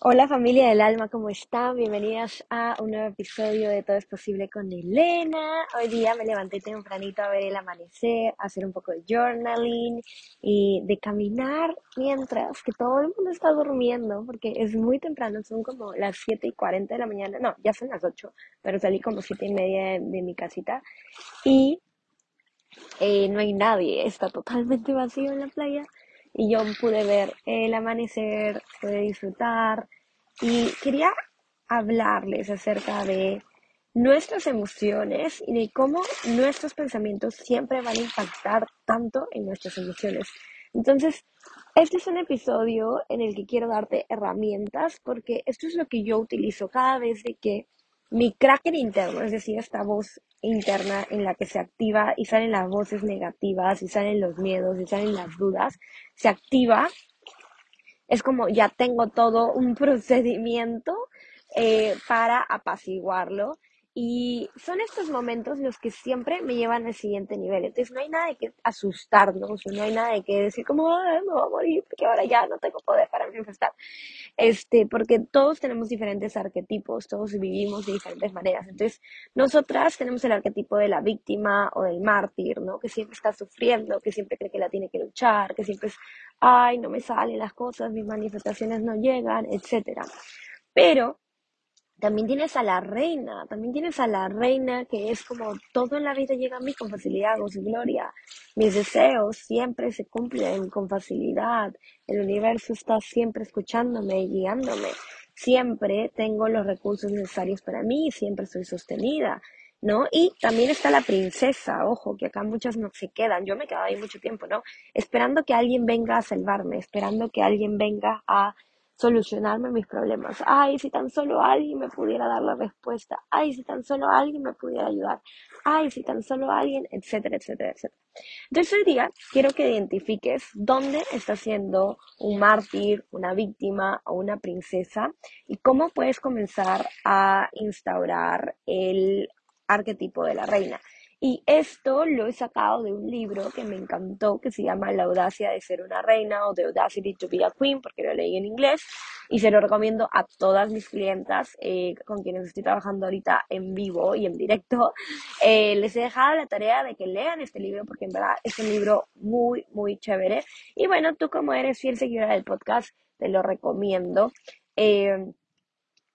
Hola familia del alma, ¿cómo están? Bienvenidas a un nuevo episodio de Todo es posible con Elena. Hoy día me levanté tempranito a ver el amanecer, a hacer un poco de journaling y de caminar mientras que todo el mundo está durmiendo porque es muy temprano, son como las 7 y 40 de la mañana, no, ya son las 8, pero salí como 7 y media de, mi casita y eh, no hay nadie, está totalmente vacío en la playa y yo pude ver el amanecer, pude disfrutar y quería hablarles acerca de nuestras emociones y de cómo nuestros pensamientos siempre van a impactar tanto en nuestras emociones. Entonces, este es un episodio en el que quiero darte herramientas porque esto es lo que yo utilizo cada vez de que mi cracker interno, es decir, esta voz interna en la que se activa y salen las voces negativas y salen los miedos y salen las dudas, se activa. Es como ya tengo todo un procedimiento eh, para apaciguarlo y son estos momentos los que siempre me llevan al siguiente nivel. Entonces no hay nada de que asustarnos, no hay nada de que decir como, Ay, me voy a morir porque ahora ya no tengo poder para manifestar. Este, porque todos tenemos diferentes arquetipos, todos vivimos de diferentes maneras. Entonces, nosotras tenemos el arquetipo de la víctima o del mártir, ¿no? Que siempre está sufriendo, que siempre cree que la tiene que luchar, que siempre es, ay, no me salen las cosas, mis manifestaciones no llegan, etcétera. Pero también tienes a la reina, también tienes a la reina que es como todo en la vida llega a mí con facilidad, con su gloria. Mis deseos siempre se cumplen con facilidad. El universo está siempre escuchándome y guiándome. Siempre tengo los recursos necesarios para mí, siempre soy sostenida. ¿no? Y también está la princesa, ojo, que acá muchas no se quedan, yo me he quedado ahí mucho tiempo, ¿no? Esperando que alguien venga a salvarme, esperando que alguien venga a solucionarme mis problemas. Ay, si tan solo alguien me pudiera dar la respuesta. Ay, si tan solo alguien me pudiera ayudar. Ay, si tan solo alguien, etcétera, etcétera, etcétera. Entonces hoy día quiero que identifiques dónde estás siendo un mártir, una víctima o una princesa y cómo puedes comenzar a instaurar el arquetipo de la reina. Y esto lo he sacado de un libro que me encantó, que se llama La audacia de ser una reina o The Audacity to be a Queen, porque lo leí en inglés y se lo recomiendo a todas mis clientas eh, con quienes estoy trabajando ahorita en vivo y en directo. Eh, les he dejado la tarea de que lean este libro porque en verdad es un libro muy, muy chévere. Y bueno, tú como eres fiel seguidora del podcast, te lo recomiendo. Eh,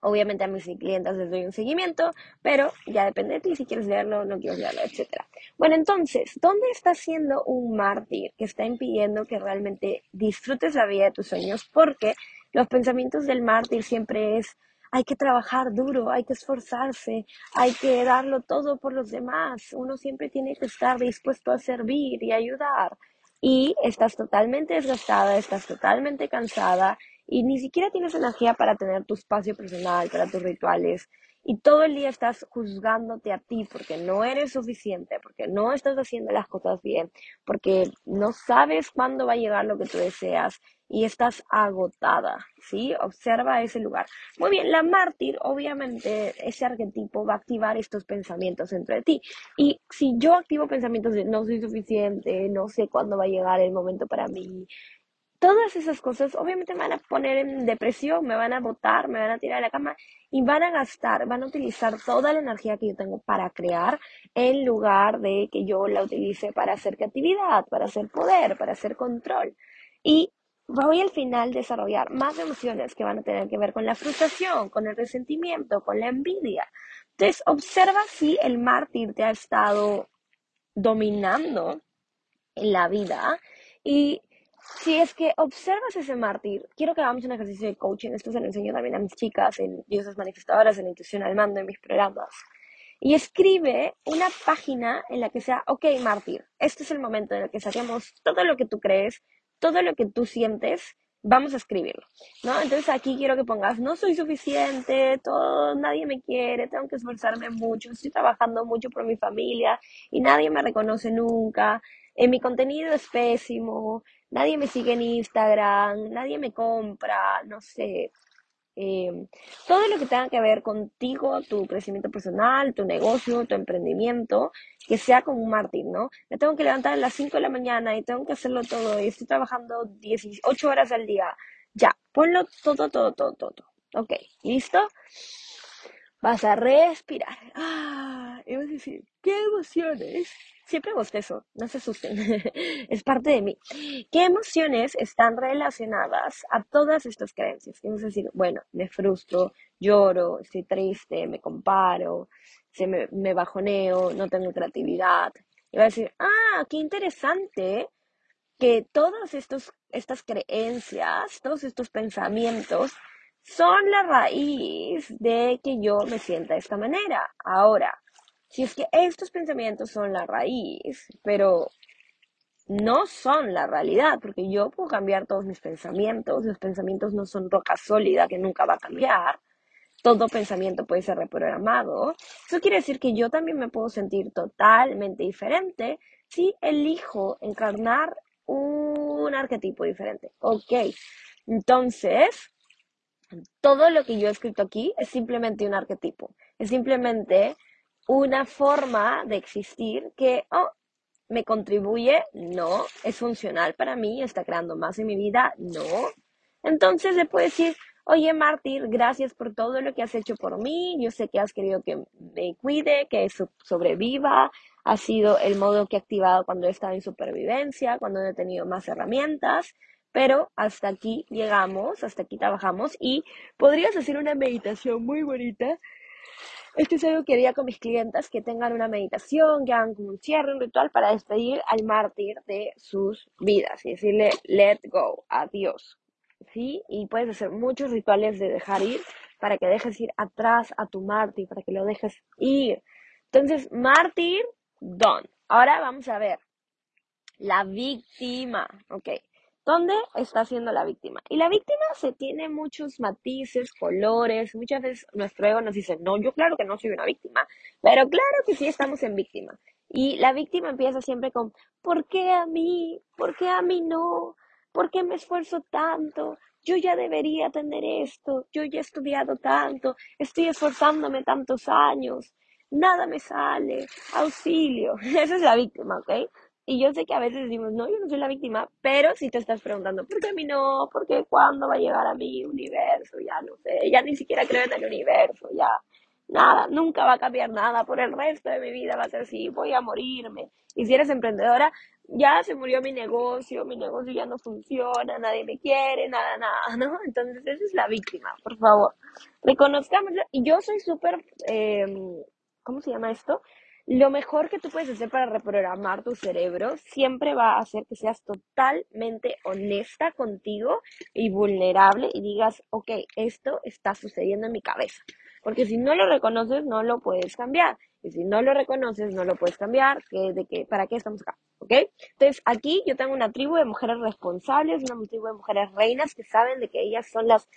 Obviamente a mis clientes les doy un seguimiento, pero ya depende de ti si quieres leerlo, no quieres leerlo, etc. Bueno, entonces, ¿dónde está siendo un mártir que está impidiendo que realmente disfrutes la vida de tus sueños? Porque los pensamientos del mártir siempre es, hay que trabajar duro, hay que esforzarse, hay que darlo todo por los demás, uno siempre tiene que estar dispuesto a servir y ayudar. Y estás totalmente desgastada, estás totalmente cansada y ni siquiera tienes energía para tener tu espacio personal, para tus rituales, y todo el día estás juzgándote a ti porque no eres suficiente, porque no estás haciendo las cosas bien, porque no sabes cuándo va a llegar lo que tú deseas y estás agotada, ¿sí? Observa ese lugar. Muy bien, la mártir, obviamente, ese arquetipo va a activar estos pensamientos dentro de ti. Y si yo activo pensamientos de no soy suficiente, no sé cuándo va a llegar el momento para mí, todas esas cosas obviamente me van a poner en depresión, me van a botar, me van a tirar de la cama y van a gastar, van a utilizar toda la energía que yo tengo para crear en lugar de que yo la utilice para hacer creatividad, para hacer poder, para hacer control. Y voy al final desarrollar más emociones que van a tener que ver con la frustración, con el resentimiento, con la envidia. Entonces, observa si el mártir te ha estado dominando en la vida y si es que observas ese mártir, quiero que hagamos un ejercicio de coaching. Esto se lo enseño también a mis chicas en Diosas Manifestadoras, en Intuición al Mando, en mis programas. Y escribe una página en la que sea, ok, mártir, este es el momento en el que saquemos todo lo que tú crees, todo lo que tú sientes, vamos a escribirlo, ¿no? Entonces aquí quiero que pongas, no soy suficiente, todo, nadie me quiere, tengo que esforzarme mucho, estoy trabajando mucho por mi familia y nadie me reconoce nunca, en mi contenido es pésimo, nadie me sigue en Instagram, nadie me compra, no sé. Em, todo lo que tenga que ver contigo, tu crecimiento personal, tu negocio, tu emprendimiento, que sea como un mártir, ¿no? Me tengo que levantar a las 5 de la mañana y tengo que hacerlo todo y estoy trabajando 18 horas al día. Ya, ponlo todo, todo, todo, todo. Ok, ¿listo? Vas a respirar. Ah, y vas a decir, ¿qué emociones? Siempre bostezo, no se asusten, es parte de mí. ¿Qué emociones están relacionadas a todas estas creencias? Y vas a decir, bueno, me frustro, lloro, estoy triste, me comparo, se me, me bajoneo, no tengo creatividad. Y vas a decir, ah, qué interesante que todas estos, estas creencias, todos estos pensamientos son la raíz de que yo me sienta de esta manera. Ahora, si es que estos pensamientos son la raíz, pero no son la realidad, porque yo puedo cambiar todos mis pensamientos, los pensamientos no son roca sólida que nunca va a cambiar, todo pensamiento puede ser reprogramado, eso quiere decir que yo también me puedo sentir totalmente diferente si elijo encarnar un arquetipo diferente. Ok, entonces, todo lo que yo he escrito aquí es simplemente un arquetipo, es simplemente una forma de existir que, oh, me contribuye, no, es funcional para mí, está creando más en mi vida, no. Entonces se puede decir, oye Mártir, gracias por todo lo que has hecho por mí, yo sé que has querido que me cuide, que sobreviva, ha sido el modo que he activado cuando he estado en supervivencia, cuando he tenido más herramientas, pero hasta aquí llegamos, hasta aquí trabajamos y podrías hacer una meditación muy bonita. Esto es algo que haría con mis clientes, que tengan una meditación, que hagan como un cierre, un ritual para despedir al mártir de sus vidas y decirle let go, adiós. ¿Sí? Y puedes hacer muchos rituales de dejar ir para que dejes ir atrás a tu mártir, para que lo dejes ir. Entonces, mártir, done. Ahora vamos a ver la víctima, ¿ok? ¿Dónde está siendo la víctima? Y la víctima se tiene muchos matices, colores. Muchas veces nuestro ego nos dice, no, yo claro que no soy una víctima, pero claro que sí estamos en víctima. Y la víctima empieza siempre con, ¿por qué a mí? ¿Por qué a mí no? ¿Por qué me esfuerzo tanto? Yo ya debería tener esto, yo ya he estudiado tanto, estoy esforzándome tantos años, nada me sale, auxilio. Esa es la víctima, ¿ok? Y yo sé que a veces decimos, no, yo no soy la víctima, pero si te estás preguntando, ¿por qué a mí no? ¿Por qué cuándo va a llegar a mi universo? Ya no sé, ya ni siquiera creo en el universo, ya nada, nunca va a cambiar nada por el resto de mi vida, va a ser así, voy a morirme. Y si eres emprendedora, ya se murió mi negocio, mi negocio ya no funciona, nadie me quiere, nada, nada, ¿no? Entonces esa es la víctima, por favor. Reconozcámoslo. Y yo soy súper, eh, ¿cómo se llama esto? Lo mejor que tú puedes hacer para reprogramar tu cerebro siempre va a hacer que seas totalmente honesta contigo y vulnerable y digas, ok, esto está sucediendo en mi cabeza. Porque si no lo reconoces, no lo puedes cambiar. Y si no lo reconoces, no lo puedes cambiar. ¿De qué? ¿Para qué estamos acá? ¿Ok? Entonces, aquí yo tengo una tribu de mujeres responsables, una tribu de mujeres reinas que saben de que ellas son las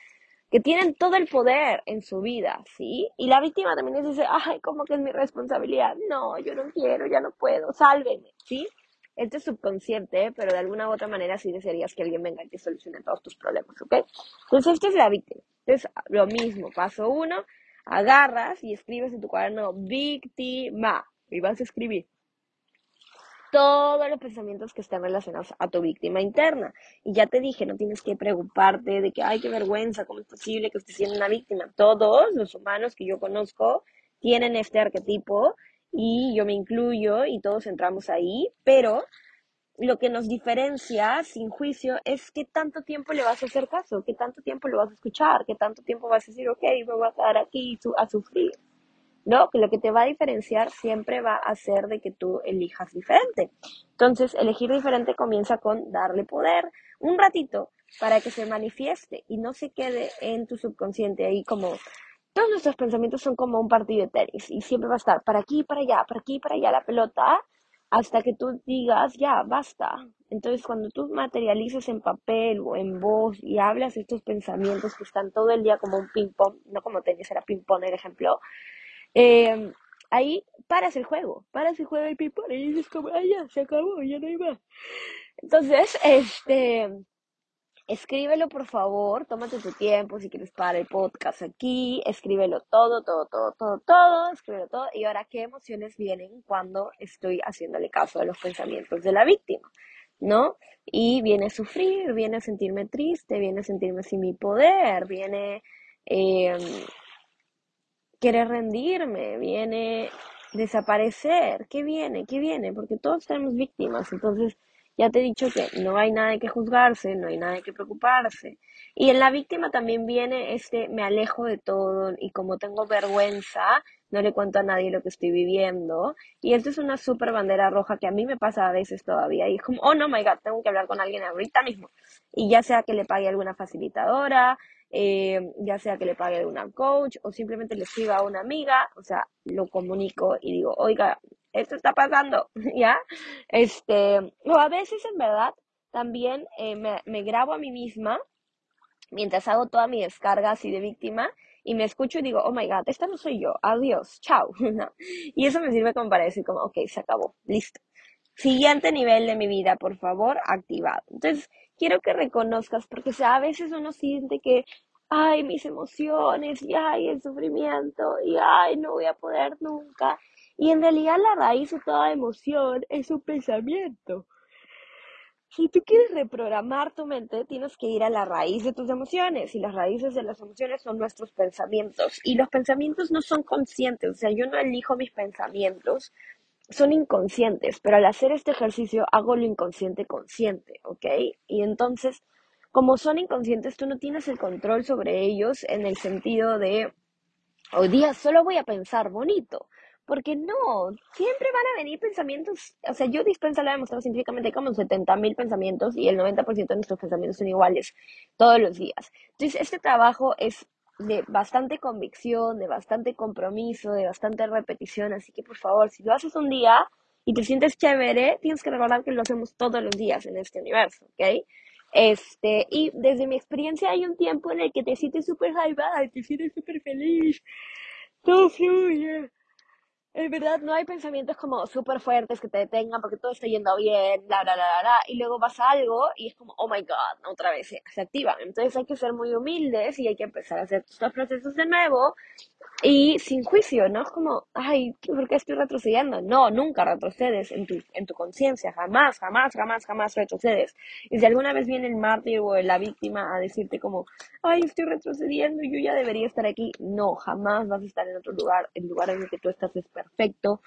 que tienen todo el poder en su vida, ¿sí? Y la víctima también dice, ay, ¿cómo que es mi responsabilidad? No, yo no quiero, ya no puedo, sálvenme, ¿sí? Este es subconsciente, pero de alguna u otra manera sí desearías que alguien venga y te solucione todos tus problemas, ¿ok? Entonces, esta es la víctima. Entonces, lo mismo, paso uno, agarras y escribes en tu cuaderno víctima y vas a escribir todos los pensamientos que están relacionados a tu víctima interna. Y ya te dije, no tienes que preocuparte de que, ay, qué vergüenza, ¿cómo es posible que estés siendo una víctima? Todos los humanos que yo conozco tienen este arquetipo y yo me incluyo y todos entramos ahí, pero lo que nos diferencia sin juicio es qué tanto tiempo le vas a hacer caso, qué tanto tiempo lo vas a escuchar, qué tanto tiempo vas a decir, ok, me voy a quedar aquí a sufrir. ¿No? Lo que te va a diferenciar siempre va a ser de que tú elijas diferente. Entonces, elegir diferente comienza con darle poder un ratito para que se manifieste y no se quede en tu subconsciente ahí como todos nuestros pensamientos son como un partido de tenis y siempre va a estar para aquí, para allá, para aquí, para allá la pelota hasta que tú digas ya, basta. Entonces, cuando tú materializas en papel o en voz y hablas estos pensamientos que están todo el día como un ping-pong, no como tenis, era ping-pong el ejemplo, eh, ahí paras el juego, paras el juego del ping y dices como, ah, ya, se acabó, ya no hay más. Entonces, este, escríbelo por favor, tómate tu tiempo si quieres parar el podcast aquí, escríbelo todo, todo, todo, todo, todo, escríbelo todo. Y ahora, ¿qué emociones vienen cuando estoy haciéndole caso a los pensamientos de la víctima? ¿No? Y viene a sufrir, viene a sentirme triste, viene a sentirme sin mi poder, viene eh, querer rendirme, viene desaparecer. ¿Qué viene? ¿Qué viene? Porque todos tenemos víctimas. Entonces, ya te he dicho que no hay nada que juzgarse, no hay nada que preocuparse. Y en la víctima también viene este me alejo de todo y como tengo vergüenza, no le cuento a nadie lo que estoy viviendo. Y esto es una súper bandera roja que a mí me pasa a veces todavía. Y es como, oh no, my God, tengo que hablar con alguien ahorita mismo. Y ya sea que le pague alguna facilitadora, eh, ya sea que le pague alguna coach o simplemente le escriba a una amiga, o sea, lo comunico y digo, oiga, esto está pasando, ¿ya? Este, o a veces en verdad también eh, me, me grabo a mí misma mientras hago toda mi descarga así de víctima y me escucho y digo, oh my god, esta no soy yo, adiós, chao. Y eso me sirve como para decir como, ok, se acabó, listo. Siguiente nivel de mi vida, por favor, activado. Entonces, quiero que reconozcas, porque a veces uno siente que, ay, mis emociones, y ay, el sufrimiento, y ay, no voy a poder nunca. Y en realidad la raíz de toda emoción es un pensamiento. Si tú quieres reprogramar tu mente, tienes que ir a la raíz de tus emociones y las raíces de las emociones son nuestros pensamientos y los pensamientos no son conscientes, o sea, yo no elijo mis pensamientos, son inconscientes, pero al hacer este ejercicio hago lo inconsciente consciente, ¿ok? Y entonces, como son inconscientes, tú no tienes el control sobre ellos en el sentido de, hoy día solo voy a pensar bonito, porque no, siempre van a venir pensamientos, o sea, yo dispensa lo he demostrado científicamente como 70.000 pensamientos y el 90% de nuestros pensamientos son iguales todos los días. Entonces, este trabajo es de bastante convicción, de bastante compromiso, de bastante repetición, así que por favor, si lo haces un día y te sientes chévere, tienes que recordar que lo hacemos todos los días en este universo, ¿ok? Este, y desde mi experiencia hay un tiempo en el que te sientes súper y te sientes súper feliz, todo fluye, en verdad no hay pensamientos como súper fuertes que te detengan porque todo está yendo bien, bla, bla, bla, bla, y luego pasa algo y es como, oh my god, otra vez se, activan. Entonces hay que ser muy humildes y hay que empezar a hacer estos procesos de nuevo y sin juicio, ¿no? Es como, ay, ¿por qué estoy retrocediendo? No, nunca retrocedes en tu, en tu conciencia, jamás, jamás, jamás, jamás retrocedes. Y si alguna vez viene el mártir o la víctima a decirte como, ay, estoy retrocediendo, yo ya debería estar aquí, no, jamás vas a estar en otro lugar, el lugar en el que tú estás es perfecto,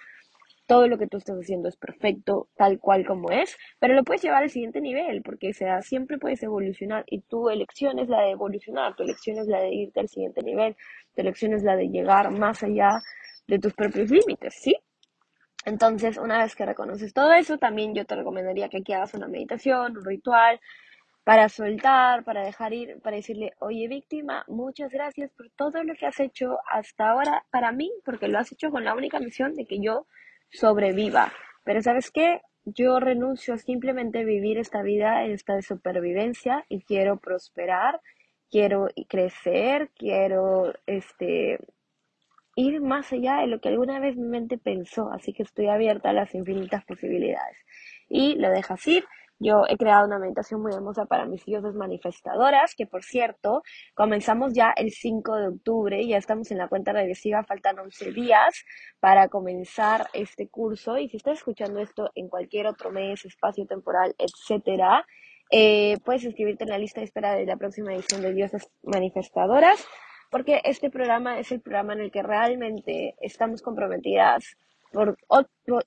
todo lo que tú estás haciendo es perfecto, tal cual como es, pero lo puedes llevar al siguiente nivel, porque sea, siempre puedes evolucionar y tu elección es la de evolucionar, tu elección es la de irte al siguiente nivel, tu elección es la de llegar más allá de tus propios límites, ¿sí? Entonces, una vez que reconoces todo eso, también yo te recomendaría que aquí hagas una meditación, un ritual, para soltar, para dejar ir, para decirle, oye víctima, muchas gracias por todo lo que has hecho hasta ahora para mí, porque lo has hecho con la única misión de que yo sobreviva. Pero ¿sabes qué? Yo renuncio a simplemente vivir esta vida en esta de supervivencia y quiero prosperar, quiero crecer, quiero este ir más allá de lo que alguna vez mi mente pensó, así que estoy abierta a las infinitas posibilidades. Y lo dejas ir yo he creado una meditación muy hermosa para mis dioses manifestadoras, que por cierto, comenzamos ya el 5 de octubre, ya estamos en la cuenta regresiva, faltan 11 días para comenzar este curso. Y si estás escuchando esto en cualquier otro mes, espacio temporal, etcétera, eh, puedes inscribirte en la lista de espera de la próxima edición de Dioses Manifestadoras, porque este programa es el programa en el que realmente estamos comprometidas por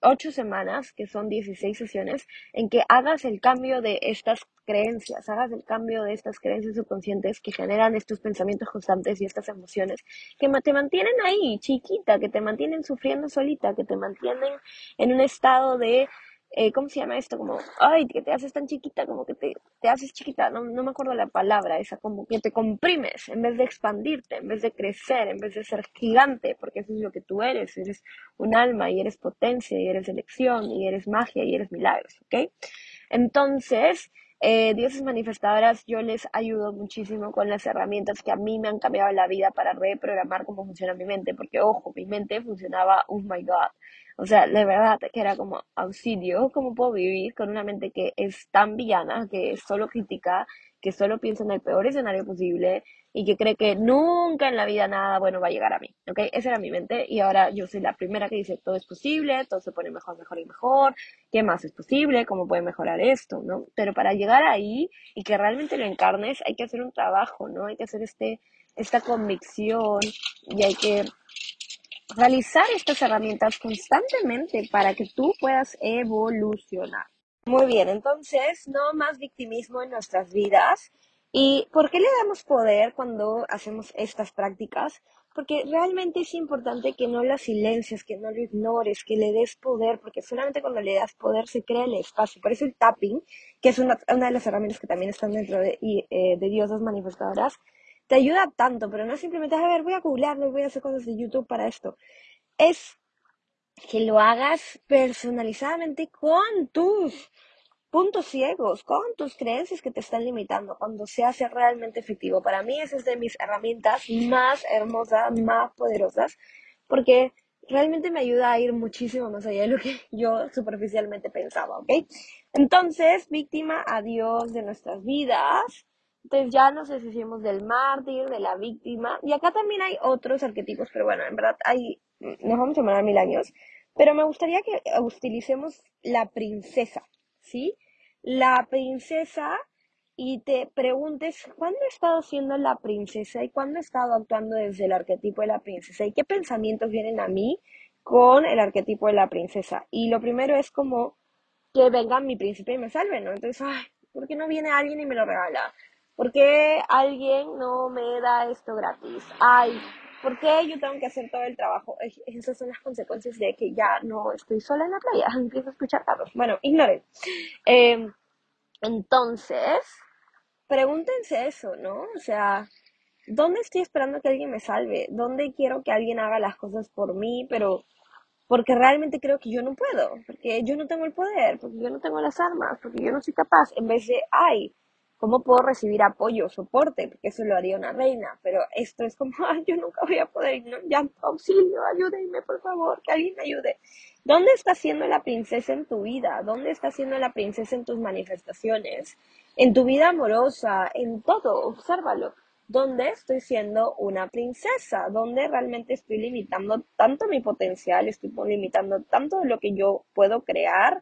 ocho semanas, que son 16 sesiones, en que hagas el cambio de estas creencias, hagas el cambio de estas creencias subconscientes que generan estos pensamientos constantes y estas emociones que te mantienen ahí, chiquita, que te mantienen sufriendo solita, que te mantienen en un estado de eh, ¿cómo se llama esto? Como, ay, que te haces tan chiquita, como que te, te haces chiquita, no, no me acuerdo la palabra esa, como que te comprimes en vez de expandirte, en vez de crecer, en vez de ser gigante, porque eso es lo que tú eres, eres un alma y eres potencia y eres elección y eres magia y eres milagros, ¿ok? Entonces, eh, dioses manifestadoras, yo les ayudo muchísimo con las herramientas que a mí me han cambiado la vida para reprogramar cómo funciona mi mente, porque ojo, mi mente funcionaba, oh my god, o sea, de verdad que era como auxilio, ¿cómo puedo vivir con una mente que es tan villana, que solo critica, que solo piensa en el peor escenario posible y que cree que nunca en la vida nada bueno va a llegar a mí, ¿ok? Esa era mi mente y ahora yo soy la primera que dice todo es posible, todo se pone mejor, mejor y mejor, ¿qué más es posible? ¿Cómo puede mejorar esto? ¿no? Pero para llegar ahí y que realmente lo encarnes hay que hacer un trabajo, ¿no? Hay que hacer este esta convicción y hay que realizar estas herramientas constantemente para que tú puedas evolucionar. Muy bien, entonces, no más victimismo en nuestras vidas. ¿Y por qué le damos poder cuando hacemos estas prácticas? Porque realmente es importante que no lo silencies, que no lo ignores, que le des poder, porque solamente cuando le das poder se crea el espacio. Por eso el tapping, que es una, de las herramientas que también están dentro de, eh, de diosas manifestadoras, te ayuda tanto, pero no simplemente, a ver, voy a googlearlo voy a hacer cosas de YouTube para esto. Es que lo hagas personalizadamente con tus puntos ciegos, con tus creencias que te están limitando, cuando se hace realmente efectivo. Para mí esa es de mis herramientas más hermosas, más poderosas, porque realmente me ayuda a ir muchísimo más allá de lo que yo superficialmente pensaba, ¿ok? Entonces, víctima, adiós de nuestras vidas. Entonces ya nos deshicimos del mártir, de la víctima, y acá también hay otros arquetipos, pero bueno, en verdad hay, nos vamos a llamar mil años, pero me gustaría que utilicemos la princesa, ¿sí? La princesa y te preguntes cuándo he estado siendo la princesa y cuándo he estado actuando desde el arquetipo de la princesa y qué pensamientos vienen a mí con el arquetipo de la princesa. Y lo primero es como que venga mi príncipe y me salve, ¿no? Entonces, ay, ¿por qué no viene alguien y me lo regala? ¿Por qué alguien no me da esto gratis? Ay, ¿por qué yo tengo que hacer todo el trabajo? Esas son las consecuencias de que ya no estoy sola en la playa. Empiezo a escuchar carros. Bueno, ignoren. Em, entonces, pregúntense eso, ¿no? O sea, ¿dónde estoy esperando que alguien me salve? ¿Dónde quiero que alguien haga las cosas por mí? Pero porque realmente creo que yo no puedo, porque yo no tengo el poder, porque yo no tengo las armas, porque yo no soy capaz, en vez de, ay, ¿Cómo puedo recibir apoyo, soporte? Porque eso lo haría una reina, pero esto es como, ay, yo nunca voy a poder, no, auxilio, ayúdenme, por favor, que alguien me ayude. ¿Dónde está siendo la princesa en tu vida? ¿Dónde está siendo la princesa en tus manifestaciones? En tu vida amorosa, en todo, obsérvalo. ¿Dónde estoy siendo una princesa? ¿Dónde realmente estoy limitando tanto mi potencial? Estoy limitando tanto lo que yo puedo crear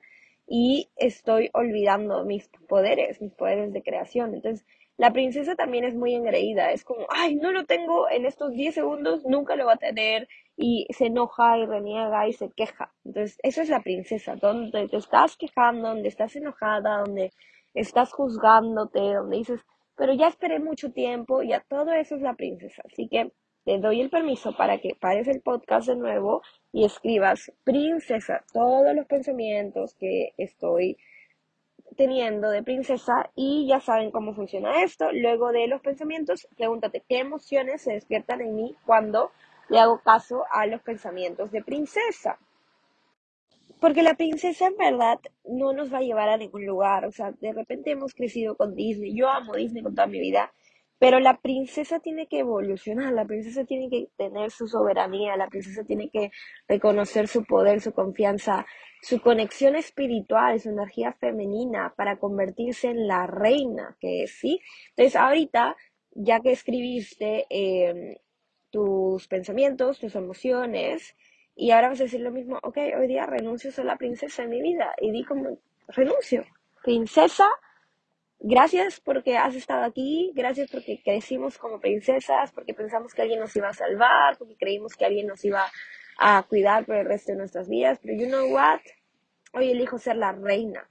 y estoy olvidando mis poderes, mis poderes de creación. Entonces, la princesa también es muy engreída, es como, ay, no lo tengo en estos 10 segundos, nunca lo va a tener y se enoja y reniega y se queja. Entonces, esa es la princesa, donde te estás quejando, donde estás enojada, donde estás juzgándote, donde dices, pero ya esperé mucho tiempo, ya todo eso es la princesa. Así que te doy el permiso para que pares el podcast de nuevo y escribas, princesa, todos los pensamientos que estoy teniendo de princesa y ya saben cómo funciona esto. Luego de los pensamientos, pregúntate qué emociones se despiertan en mí cuando le hago caso a los pensamientos de princesa. Porque la princesa en verdad no nos va a llevar a ningún lugar. O sea, de repente hemos crecido con Disney. Yo amo Disney con toda mi vida. Pero la princesa tiene que evolucionar, la princesa tiene que tener su soberanía, la princesa tiene que reconocer su poder, su confianza, su conexión espiritual, su energía femenina para convertirse en la reina que es, ¿sí? Entonces ahorita, ya que escribiste em, tus pensamientos, tus emociones, y ahora vas a decir lo mismo, ok, hoy día renuncio a la princesa en mi vida, y di como, renuncio, princesa Gracias porque has estado aquí, gracias porque crecimos como princesas, porque pensamos que alguien nos iba a salvar, porque creímos que alguien nos iba a cuidar por el resto de nuestras vidas, pero you know what? Hoy elijo ser la reina.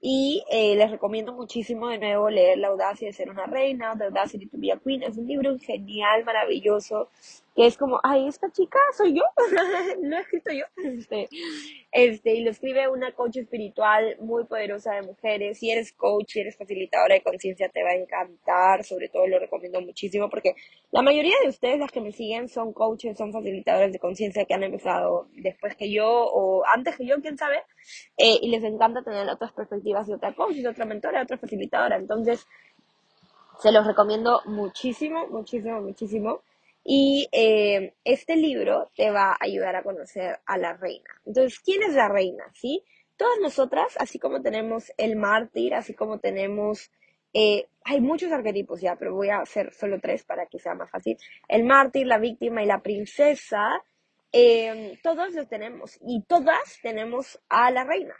Y eh, les recomiendo muchísimo de nuevo leer La audacia de ser una reina, The Audacity to be a Queen. Es un libro genial, maravilloso, es como, ay, esta chica soy yo, lo he escrito yo. Este, este, y lo escribe una coach espiritual muy poderosa de mujeres. Si eres coach, si eres facilitadora de conciencia, te va a encantar. Sobre todo lo recomiendo muchísimo porque la mayoría de ustedes, las que me siguen, son coaches, son facilitadores de conciencia que han empezado después que yo o antes que yo, quién sabe. Eh, y les encanta tener otras perspectivas de otra coach, de otra mentora, otra facilitadora. Entonces, se los recomiendo muchísimo, muchísimo, muchísimo. Y eh, este libro te va a ayudar a conocer a la reina. Entonces, ¿quién es la reina? ¿Sí? Todas nosotras, así como tenemos el mártir, así como tenemos, eh, hay muchos arquetipos ya, pero voy a hacer solo tres para que sea más fácil. El mártir, la víctima y la princesa, eh, todos los tenemos y todas tenemos a la reina,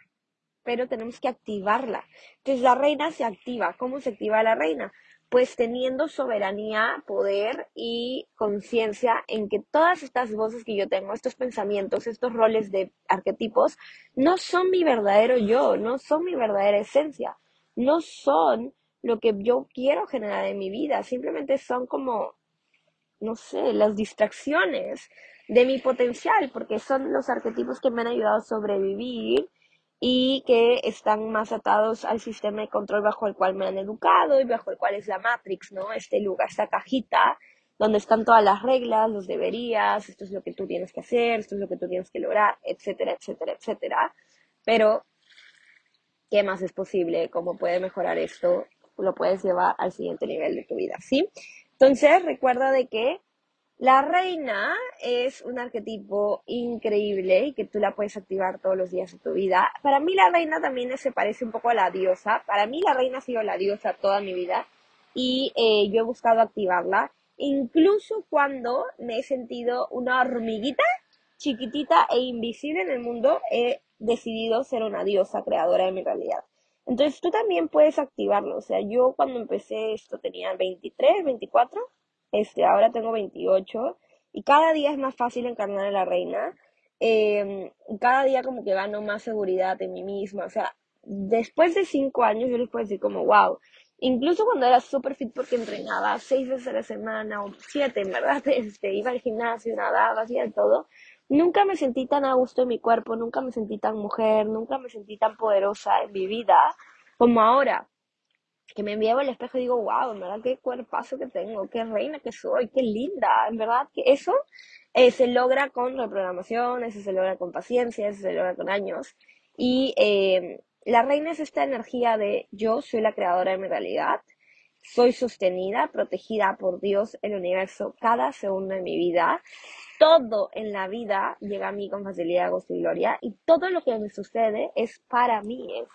pero tenemos que activarla. Entonces la reina se activa. ¿Cómo se activa la reina? Pues teniendo soberanía, poder y conciencia en que todas estas voces que yo tengo, estos pensamientos, estos roles de arquetipos, no son mi verdadero yo, no son mi verdadera esencia, no son lo que yo quiero generar en mi vida, simplemente son como, no sé, las distracciones de mi potencial, porque son los arquetipos que me han ayudado a sobrevivir y que están más atados al sistema de control bajo el cual me han educado y bajo el cual es la Matrix, ¿no? Este lugar, esta cajita donde están todas las reglas, los deberías, esto es lo que tú tienes que hacer, esto es lo que tú tienes que lograr, etcétera, etcétera, etcétera. Pero, ¿qué más es posible? ¿Cómo puede mejorar esto? Lo puedes llevar al siguiente nivel de tu vida, ¿sí? Entonces, recuerda de que la reina es un arquetipo increíble y que tú la puedes activar todos los días de tu vida. Para mí la reina también se parece un poco a la diosa. Para mí la reina ha sido la diosa toda mi vida y eh, yo he buscado activarla. Incluso cuando me he sentido una hormiguita chiquitita e invisible en el mundo, he decidido ser una diosa creadora de mi realidad. Entonces tú también puedes activarlo. O sea, yo cuando empecé esto tenía 23, 24 este, ahora tengo 28 y cada día es más fácil encarnar a la reina. Eh, cada día como que gano más seguridad en mí misma. O sea, después de cinco años yo les puedo decir como, wow, incluso cuando era súper fit porque entrenaba seis veces a la semana o siete, en verdad, este, iba al gimnasio, nadaba, hacía todo, nunca me sentí tan a gusto en mi cuerpo, nunca me sentí tan mujer, nunca me sentí tan poderosa en mi vida como ahora que me enviaba el espejo y digo, wow, en verdad qué cuerpazo que tengo, qué reina que soy, qué linda, en verdad que eso eh, se logra con reprogramación, eso se logra con paciencia, eso se logra con años. Y eh, la reina es esta energía de yo soy la creadora de mi realidad, soy sostenida, protegida por Dios, el universo, cada segundo de mi vida. Todo en la vida llega a mí con facilidad, gozo y gloria, y todo lo que me sucede es para mí, es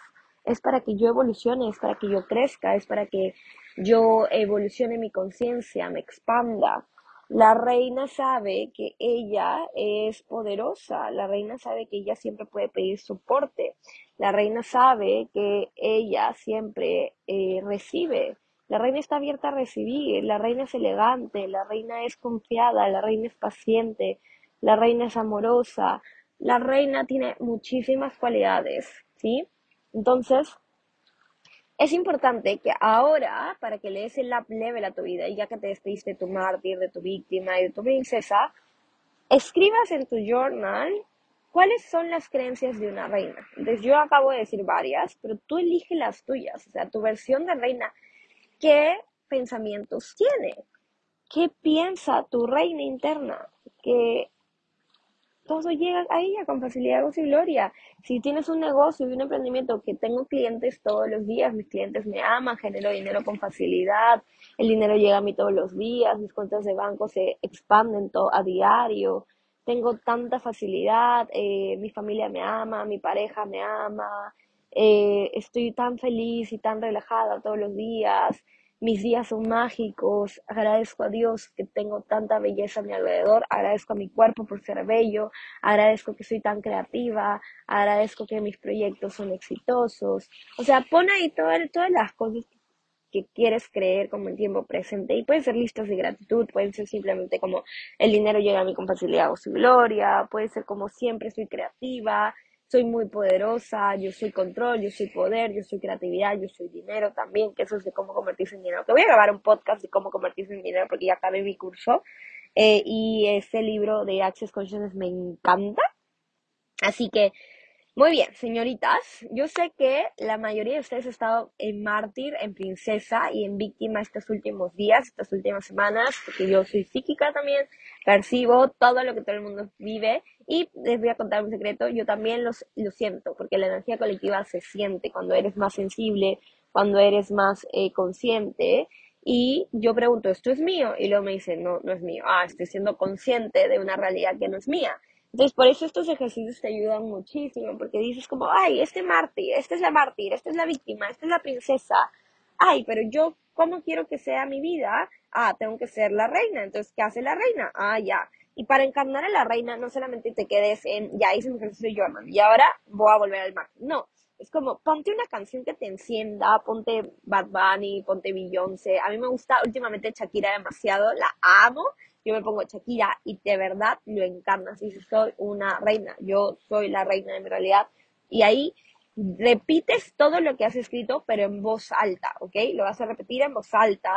es para que yo evolucione, es para que yo crezca, es para que yo evolucione mi conciencia, me expanda. La reina sabe que ella es poderosa, la reina sabe que ella siempre puede pedir soporte, la reina sabe que ella siempre eh, recibe, la reina está abierta a recibir, la reina es elegante, la reina es confiada, la reina es paciente, la reina es amorosa, la reina tiene muchísimas cualidades, ¿sí? Entonces, es importante que ahora, para que le des el up level a tu vida, y ya que te despediste de tu mártir, de tu víctima y de tu princesa, escribas en tu journal cuáles son las creencias de una reina. Entonces, yo acabo de decir varias, pero tú elige las tuyas, o sea, tu versión de reina. ¿Qué pensamientos tiene? ¿Qué piensa tu reina interna? ¿Qué todo llega a ella con facilidad, gozo y gloria. Si tienes un negocio y un emprendimiento que tengo clientes todos los días, mis clientes me aman, genero dinero con facilidad, el dinero llega a mí todos los días, mis cuentas de banco se expanden todo, a diario, tengo tanta facilidad, eh, mi familia me ama, mi pareja me ama, eh, estoy tan feliz y tan relajada todos los días, mis días son mágicos, agradezco a Dios que tengo tanta belleza a mi alrededor, agradezco a mi cuerpo por ser bello, agradezco que soy tan creativa, agradezco que mis proyectos son exitosos. O sea, pon ahí todas, todas las cosas que quieres creer como en tiempo presente. Y pueden ser listas de gratitud, pueden ser simplemente como el dinero llega a mí con facilidad o su gloria, puede ser como siempre soy creativa, soy muy poderosa, yo soy control, yo soy poder, yo soy creatividad, yo soy dinero también, que eso es de cómo convertirse en dinero. Que voy a grabar un podcast de cómo convertirse en dinero porque ya acabé mi curso eh, y ese libro de Access Consciousness me encanta. Así que muy bien, señoritas, yo sé que la mayoría de ustedes ha estado en mártir, en princesa y en víctima estos últimos días, estas últimas semanas, porque yo soy psíquica también, percibo todo lo que todo el mundo vive y les voy a contar un secreto, yo también los, lo siento, porque la energía colectiva se siente cuando eres más sensible, cuando eres más eh, consciente y yo pregunto, ¿esto es mío? Y luego me dicen, no, no es mío. Ah, estoy siendo consciente de una realidad que no es mía. Entonces, por eso estos ejercicios te ayudan muchísimo, porque dices como, ay, este mártir, esta es la mártir, esta es la víctima, esta es la princesa. Ay, pero yo, ¿cómo quiero que sea mi vida? Ah, tengo que ser la reina. Entonces, ¿qué hace la reina? Ah, ya. Y para encarnar a la reina, no solamente te quedes en, ya hice mi ejercicio y ahora voy a volver al mar. No, es como, ponte una canción que te encienda, ponte Bad Bunny, ponte Beyoncé. A mí me gusta últimamente Shakira demasiado, la amo. Yo me pongo Shakira y de verdad lo encarnas. Y soy una reina, yo soy la reina de mi realidad. Y ahí repites todo lo que has escrito, pero en voz alta, ¿ok? Lo vas a repetir en voz alta,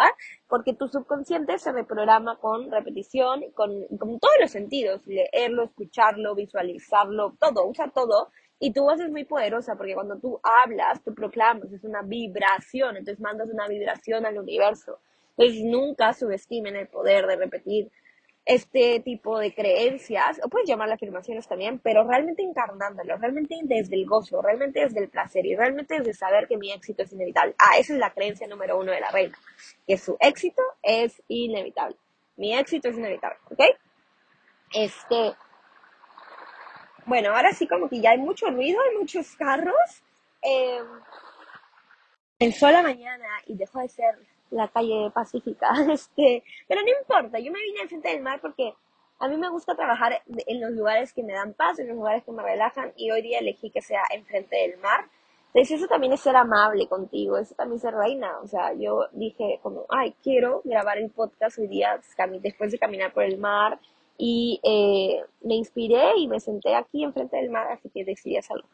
porque tu subconsciente se reprograma con repetición, con, con todos los sentidos, leerlo, escucharlo, visualizarlo, todo, usa todo y tu voz es muy poderosa porque cuando tú hablas, tú proclamas, es una vibración, entonces mandas una vibración al universo. Entonces nunca subestimen el poder de repetir este tipo de creencias, o puedes llamar afirmaciones también, pero realmente encarnándolo, realmente desde el gozo, realmente desde el placer y realmente desde saber que mi éxito es inevitable. Ah, esa es la creencia número uno de la reina, que su éxito es inevitable. Mi éxito es inevitable, ¿ok? Este, bueno, ahora sí como que ya hay mucho ruido, hay muchos carros. Eh, el sol a mañana y dejó de ser la calle pacífica. Este, pero no importa, yo me vine al frente del mar porque a mí me gusta trabajar en los lugares que me dan paz, en los lugares que me relajan y hoy día elegí que sea enfrente del mar. Entonces eso también es ser amable contigo, eso también ser reina. O sea, yo dije como, ay, quiero grabar el podcast hoy día después de caminar por el mar y eh, me inspiré y me senté aquí enfrente del mar, así que decidí hacerlo.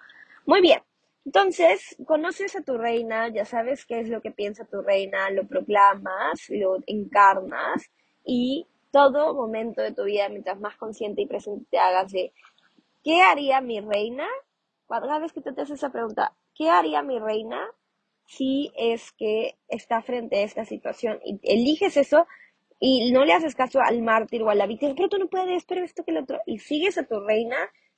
Muy bien, entonces conoces a tu reina, ya sabes qué es lo que piensa tu reina, lo proclamas, lo encarnas y todo momento de tu vida, mientras más consciente y presente te hagas de ¿qué haría mi reina? Cada vez que te haces esa pregunta, ¿qué haría mi reina si es que está frente a esta situación? Y eliges eso y no le haces caso al mártir o a la víctima, pero tú no puedes, pero esto que el otro, y sigues a tu reina,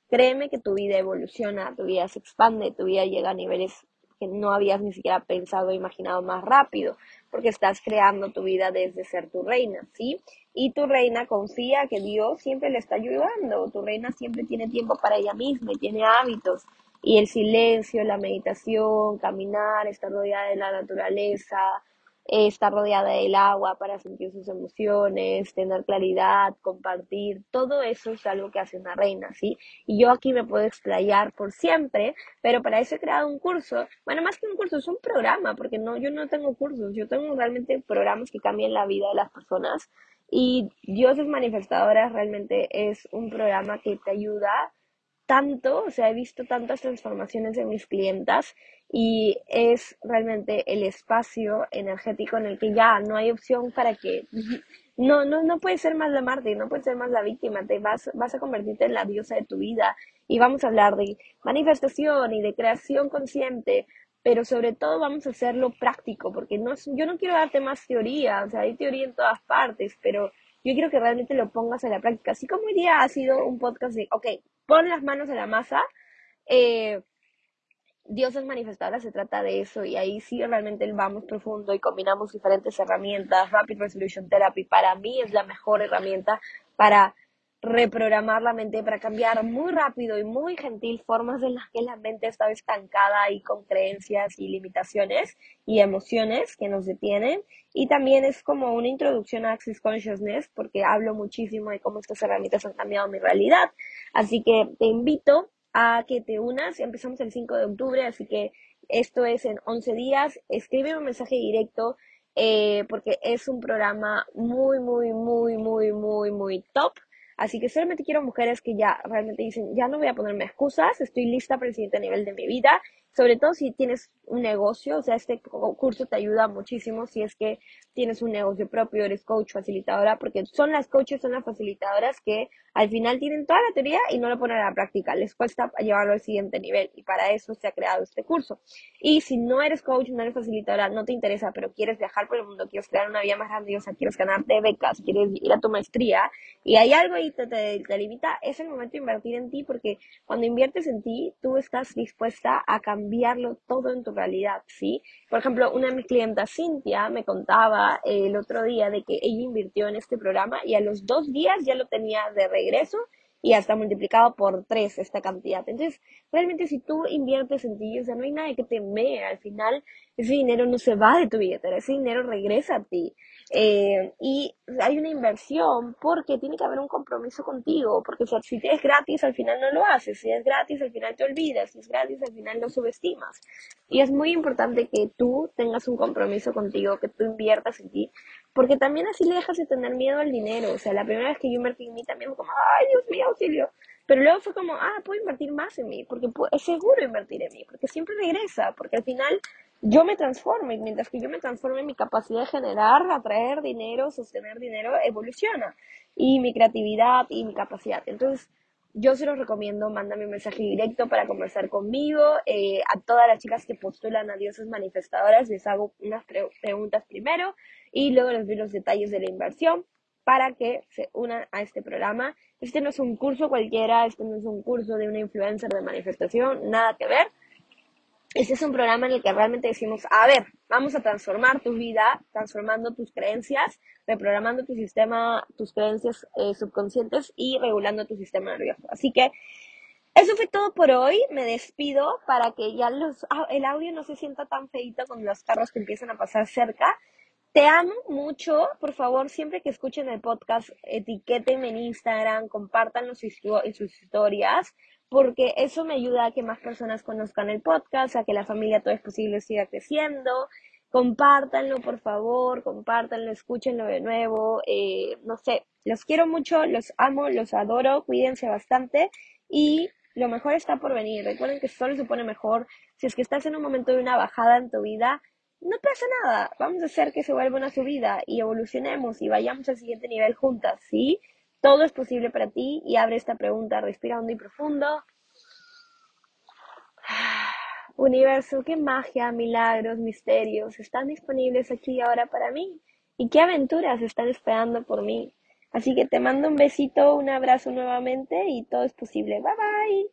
créeme que tu vida evoluciona, tu vida se expande, tu vida llega a niveles que no habías ni siquiera pensado o imaginado más rápido, porque estás creando tu vida desde ser tu reina, ¿sí? Y tu reina confía que Dios siempre le está ayudando, tu reina siempre tiene tiempo para ella misma y tiene hábitos, y el silencio, la meditación, caminar, estar rodeada de la naturaleza, estar rodeada del agua para sentir sus emociones, tener claridad, compartir, todo eso es algo que hace una reina, ¿sí? Y yo aquí me puedo explayar por siempre, pero para eso he creado un curso, bueno, más que un curso, es un programa, porque no, yo no tengo cursos, yo tengo realmente programas que cambian la vida de las personas y Dioses Manifestadoras realmente es un programa que te ayuda tanto, o sea, he visto tantas transformaciones en mis clientas y es realmente el espacio energético en el que ya no hay opción para que no no no puedes ser más la Marte, no puedes ser más la víctima, te vas vas a convertirte en la diosa de tu vida. Y vamos a hablar de manifestación y de creación consciente, pero sobre todo vamos a hacerlo práctico, porque no yo no quiero darte más teoría, o sea, hay teoría en todas partes, pero yo quiero que realmente lo pongas en la práctica, así como hoy día ha sido un podcast de, ok, pon las manos en la masa, eh, Dioses manifestadoras se trata de eso y ahí sí realmente vamos profundo y combinamos diferentes herramientas. Rapid Resolution Therapy para mí es la mejor herramienta para reprogramar la mente, para cambiar muy rápido y muy gentil formas en las que la mente estaba estancada y con creencias y limitaciones y emociones que nos detienen. Y también es como una introducción a Access Consciousness porque hablo muchísimo de cómo estas herramientas han cambiado mi realidad. Así que te invito a que te unas. Empezamos el 5 de octubre, así que esto es en 11 días. Escribe un mensaje directo eh, porque es un programa muy, muy, muy, muy, muy, muy top. Así que solamente quiero mujeres que ya realmente dicen, ya no voy a ponerme excusas, estoy lista para el siguiente nivel de mi vida. Sobre todo si tienes un negocio, o sea, este curso te ayuda muchísimo si es que tienes un negocio propio, eres coach, facilitadora, porque son las coaches, son las facilitadoras que al final tienen toda la teoría y no lo ponen a la práctica, les cuesta llevarlo al siguiente nivel y para eso se ha creado este curso. Y si no eres coach, no eres facilitadora, no te interesa, pero quieres viajar por el mundo, quieres crear una vida más grandiosa, quieres ganarte becas, quieres ir a tu maestría y hay algo ahí que te, te limita, es el momento de invertir en ti porque cuando inviertes en ti, tú estás dispuesta a cambiarlo todo en tu realidad, ¿sí? Por ejemplo, una de mis clientas, Cintia, me contaba el otro día de que ella invirtió en este programa y a los dos días ya lo tenía de regreso y hasta multiplicado por tres esta cantidad. Entonces, realmente si tú inviertes en ti, o sea, no hay nada que te temer. Al final, ese dinero no se va de tu billetera, ese dinero regresa a ti. Eh, y hay una inversión porque tiene que haber un compromiso contigo, porque si es gratis al final no lo haces, si es gratis al final te olvidas, si es gratis al final lo subestimas. Y es muy importante que tú tengas un compromiso contigo, que tú inviertas en ti, porque también así le dejas de tener miedo al dinero. O sea, la primera vez que yo invertí en mí también fue como, ay Dios mío, auxilio. Pero luego fue como, ah, puedo invertir más en mí, porque es seguro invertir en mí, porque siempre regresa, porque al final yo me transformo y mientras que yo me transforme, mi capacidad de generar, atraer dinero, sostener dinero, evoluciona. Y mi creatividad y mi capacidad. Entonces, yo se los recomiendo, mándame un mensaje directo para conversar conmigo. Eh, a todas las chicas que postulan a dioses manifestadoras les hago unas preguntas primero y luego les doy los detalles de la inversión para que se unan a este programa. Este no es un curso cualquiera, este no es un curso de una influencer de manifestación, nada que ver este es un programa en el que realmente decimos, a ver, vamos a transformar tu vida, transformando tus creencias, reprogramando tu sistema, tus creencias eh, subconscientes y regulando tu sistema nervioso. Así que eso fue todo por hoy. Me despido para que ya los, ah, el audio no se sienta tan feito con los carros que empiezan a pasar cerca. Te amo mucho. Por favor, siempre que escuchen el podcast, etiquétenme en Instagram, compártanlo en sus historias porque eso me ayuda a que más personas conozcan el podcast, a que la familia Todo es Posible siga creciendo. Compártanlo, por favor, compártanlo, escúchenlo de nuevo. Eh, no sé, los quiero mucho, los amo, los adoro, cuídense bastante y lo mejor está por venir. Recuerden que solo se pone mejor. Si es que estás en un momento de una bajada en tu vida, no pasa nada. Vamos a hacer que se vuelva una subida y evolucionemos y vayamos al siguiente nivel juntas, ¿sí? Todo es posible para ti y abre esta pregunta, respira hondo y profundo. Universo, qué magia, milagros, misterios están disponibles aquí y ahora para mí y qué aventuras están esperando por mí. Así que te mando un besito, un abrazo nuevamente y todo es posible. Bye bye.